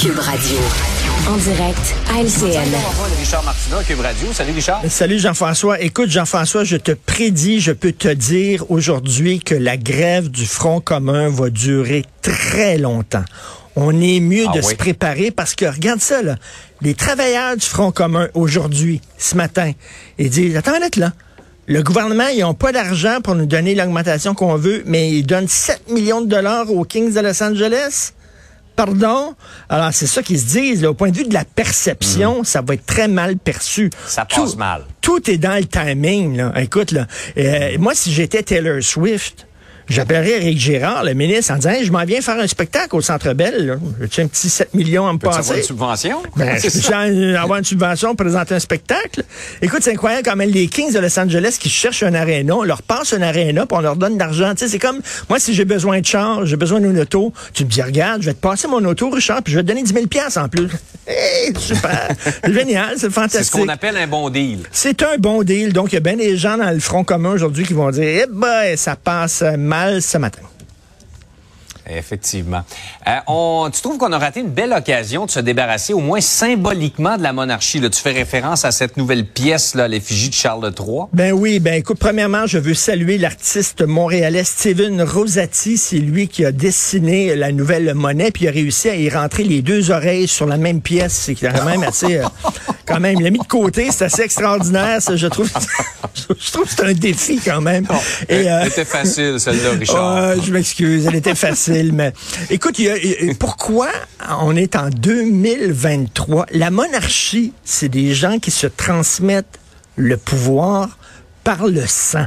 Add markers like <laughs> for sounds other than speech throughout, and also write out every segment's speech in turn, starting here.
Cube Radio. En direct à LCN. Richard Martineau, Cube Radio. Salut Richard. Salut Jean-François. Écoute Jean-François, je te prédis, je peux te dire aujourd'hui que la grève du Front commun va durer très longtemps. On est mieux Ah de oui. se préparer parce que regarde ça là, les travailleurs du Front commun aujourd'hui, ce matin, ils disent attends minute là. Le gouvernement, ils n'ont pas d'argent pour nous donner l'augmentation qu'on veut, mais ils donnent 7 millions de dollars aux Kings de Los Angeles. Pardon? Alors, c'est ça qu'ils se disent. là. Au point de vue de la perception, ça va être très mal perçu. Ça passe Tout- mal. Tout est dans le timing. Là. Écoute, là, euh, moi, si j'étais Taylor Swift, j'appellerais Eric Girard, le ministre, en disant Hey, Je m'en viens faire un spectacle au Centre Bell. là. J'ai un petit 7 millions à me Tu avoir passer. une subvention? Ben, <laughs> je avoir une subvention pour présenter un spectacle. Écoute, c'est incroyable quand même les Kings de Los Angeles qui cherchent un aréna, on leur passe un aréna, puis on leur donne de l'argent. C'est comme, moi, si j'ai besoin de char, j'ai besoin d'une auto, tu me dis, regarde, je vais te passer mon auto, Richard, puis je vais te donner 10 000 piastres en plus. <laughs> Hey, super. c'est <laughs> génial, c'est C'est ce fantastique. qu'on appelle un bon deal. C'est un bon deal. Donc, il y a bien des gens dans le Front commun aujourd'hui qui vont dire, eh ben, ça passe mal ce matin. Effectivement. Euh, on, tu trouves qu'on a raté une belle occasion de se débarrasser, au moins symboliquement, de la monarchie. Là? Tu fais référence à cette nouvelle pièce, là, l'effigie de Charles III. Ben oui, ben écoute, premièrement, je veux saluer l'artiste montréalais Steven Rosati. C'est lui qui a dessiné la nouvelle monnaie, puis il a réussi à y rentrer les deux oreilles sur la même pièce. C'est quand même assez, euh, <laughs> quand même, il l'a mis de côté. C'est assez extraordinaire, ça. Je trouve, je trouve que c'est un défi quand même. Et, euh, C'était facile, celle-là, Richard. <laughs> je m'excuse, elle était facile, mais écoute, il y a- il y a- pourquoi on est en 2023? La monarchie, c'est des gens qui se transmettent le pouvoir par le sang.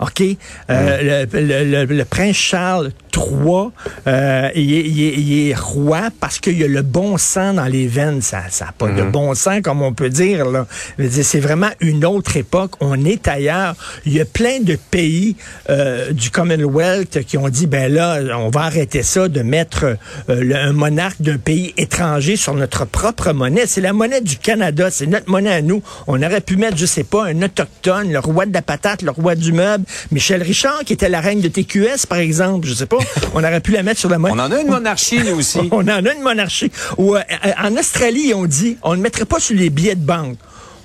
OK? Euh, le, le- le- le prince Charles III, euh, il, est, il est- il est roi parce qu'il y a le bon sang dans les veines. Ça n'a pas de bon sang, comme on peut dire. là. C'est vraiment une autre époque. On est ailleurs. Il y a plein de pays euh, du Commonwealth qui ont dit, ben là, on va arrêter ça de mettre euh, le- un monarque d'un pays étranger sur notre propre monnaie. C'est la monnaie du Canada. C'est notre monnaie à nous. On aurait pu mettre, je sais pas, un autochtone, le roi de la patate, le roi du meuble, Michel Richard, qui était la reine de TQS, par exemple. Je sais pas. On aurait pu la mettre sur la monnaie. On en a une monarchie, nous aussi. <laughs> On en a une monarchie. Ou, euh, en Australie, ils ont dit, on ne le mettrait pas sur les billets de banque.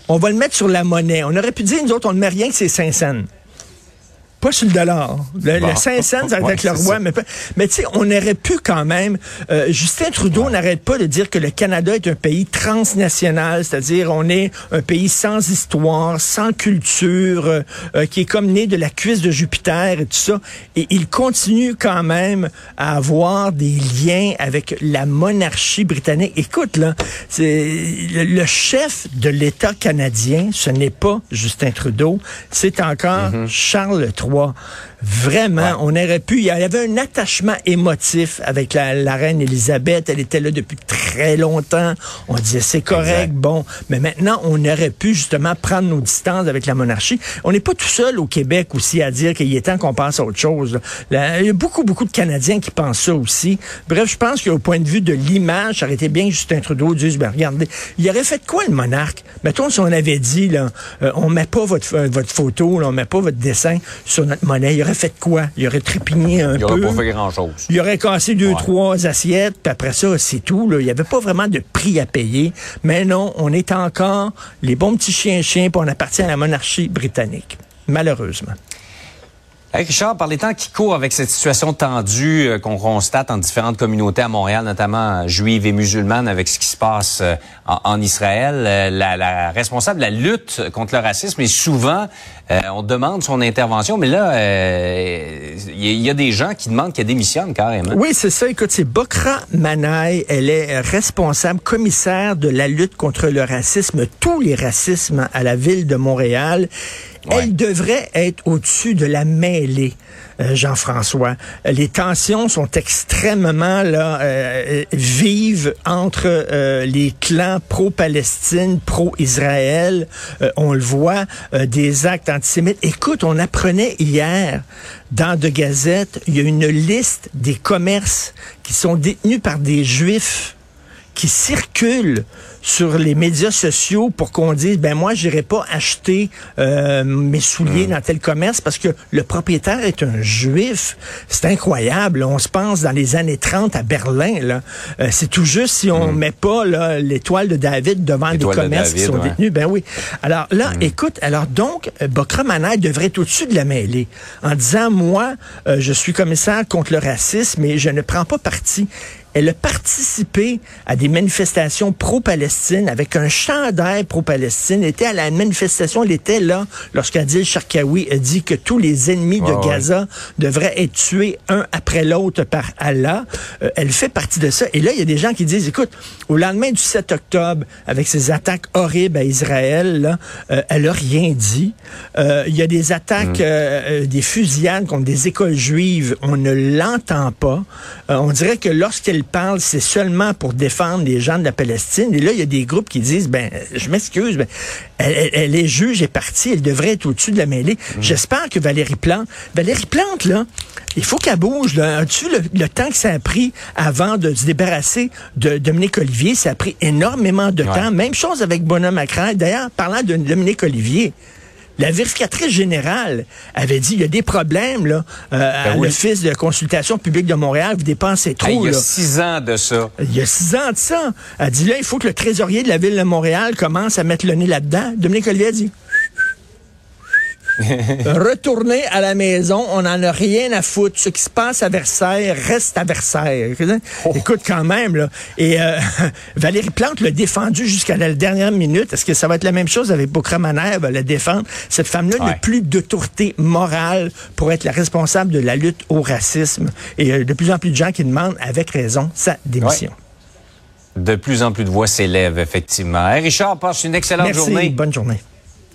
On va le mettre sur la monnaie. On aurait pu dire, nous autres, on ne met rien que c'est 5 cents. Pas sur le dollar. Le, Bon. le 5 cents, ça va Ouais, être le roi. ça. Mais, mais tu sais, on aurait pu quand même... euh, Justin Trudeau n'arrête pas de dire que le Canada est un pays transnational, c'est-à-dire on est un pays sans histoire, sans culture, euh, euh, qui est comme né de la cuisse de Jupiter et tout ça. Et il continue quand même à avoir des liens avec la monarchie britannique. Écoute, là, c'est le, le chef de l'État canadien, ce n'est pas Justin Trudeau, c'est encore Charles III. Ottawa Vraiment, on aurait pu. Il y avait un attachement émotif avec la, la reine Élisabeth. Elle était là depuis très longtemps. On disait c'est correct, Exact. bon. Mais maintenant, on aurait pu justement prendre nos distances avec la monarchie. On n'est pas tout seul au Québec aussi à dire qu'il est temps qu'on passe à autre chose. Là, il y a beaucoup, beaucoup de Canadiens qui pensent ça aussi. Bref, je pense qu'au point de vue de l'image, ça aurait été bien que Justin Trudeau dise, ben regardez, il aurait fait quoi le monarque? Mettons si on avait dit, là, euh, on met pas votre, euh, votre photo, là, on met pas votre dessin sur notre monnaie, il aurait fait quoi? Il aurait trépigné un Il peu. n'aurait pas fait grand-chose. Il aurait cassé deux, Ouais. trois assiettes, puis après ça, c'est tout. Là. Il n'y avait pas vraiment de prix à payer. Mais non, on est encore les bons petits chiens-chiens, puis on appartient à la monarchie britannique. Malheureusement. Richard, par les temps qui courent avec cette situation tendue euh, qu'on constate en différentes communautés à Montréal, notamment euh, juives et musulmanes, avec ce qui se passe euh, en, Israël, la, la responsable de la lutte contre le racisme, et souvent, on demande son intervention, mais là, il y, a- il y a des gens qui demandent qu'elle démissionne carrément. Oui, c'est ça. Écoute, c'est Bokra Manaï. Elle est responsable commissaire de la lutte contre le racisme, tous les racismes à la ville de Montréal. Ouais. Elle devrait être au-dessus de la mêlée. euh, Jean-François. Les tensions sont extrêmement là euh, vives entre euh, les clans pro-Palestine, pro-Israël. Euh, on le voit, euh, des actes antisémites. Écoute, on apprenait hier dans De Gazette, il y a une liste des commerces qui sont détenus par des juifs qui circulent sur les médias sociaux pour qu'on dise ben moi j'irai pas acheter euh, mes souliers mm. dans tel commerce parce que le propriétaire est un juif. C'est incroyable. On se pense dans les années 30 à Berlin là. Euh, c'est tout juste si on mm. met pas l'étoile de David devant des commerces qui sont détenus. Ben oui. Alors là, mm. écoute, alors donc Bokra devrait être au-dessus de la mêlée en disant moi je suis commissaire contre le racisme mais je ne prends pas parti. Elle a participé à des manifestations pro-Palestine avec un chandail pro-Palestine. Elle était à la manifestation, elle était là lorsqu'Adil Sharkawi a dit que tous les ennemis de Gaza devraient être tués un après l'autre par Allah. Euh, elle fait partie de ça. Et là, il y a des gens qui disent, écoute, au lendemain du 7 octobre, avec ces attaques horribles à Israël, là, euh, elle a rien dit. Euh, il y a des attaques, mm. des fusillades contre des écoles juives. On ne l'entend pas. on dirait que lorsqu'elle parle, c'est seulement pour défendre les gens de la Palestine. Et là, il y a des groupes qui disent, ben, je m'excuse, ben, elle, est juge et partie, elle devrait être au-dessus de la mêlée. Mm. J'espère que Valérie Plante, Valérie Plante, là, il faut qu'elle bouge. As-tu le, temps que ça a pris avant de se débarrasser de Dominique Olivier? Ça a pris énormément de temps. Même chose avec Bonhomme Macron. D'ailleurs, parlant de Dominique Olivier, la vérificatrice générale avait dit il y a des problèmes là, euh, ben à l'Office de consultation publique de Montréal, vous dépensez trop. il y a six ans de ça. Il y a six ans de ça. Elle dit là, il faut que le trésorier de la ville de Montréal commence à mettre le nez là-dedans. Dominique Olivier a dit <laughs> Retourner à la maison, on n'en a rien à foutre. Ce qui se passe à Versailles reste à Versailles. Oh. Écoute quand même, là. Et euh, <laughs> Valérie Plante l'a défendu jusqu'à la dernière minute. Est-ce que ça va être la même chose avec Bokramaner? Elle va la défendre. Cette femme-là n'a plus d'autorité morale pour être la responsable de la lutte au racisme. Et euh, de plus en plus de gens qui demandent, avec raison, sa démission. De plus en plus de voix s'élèvent, effectivement. Richard, passe une excellente Merci, journée. Bonne journée.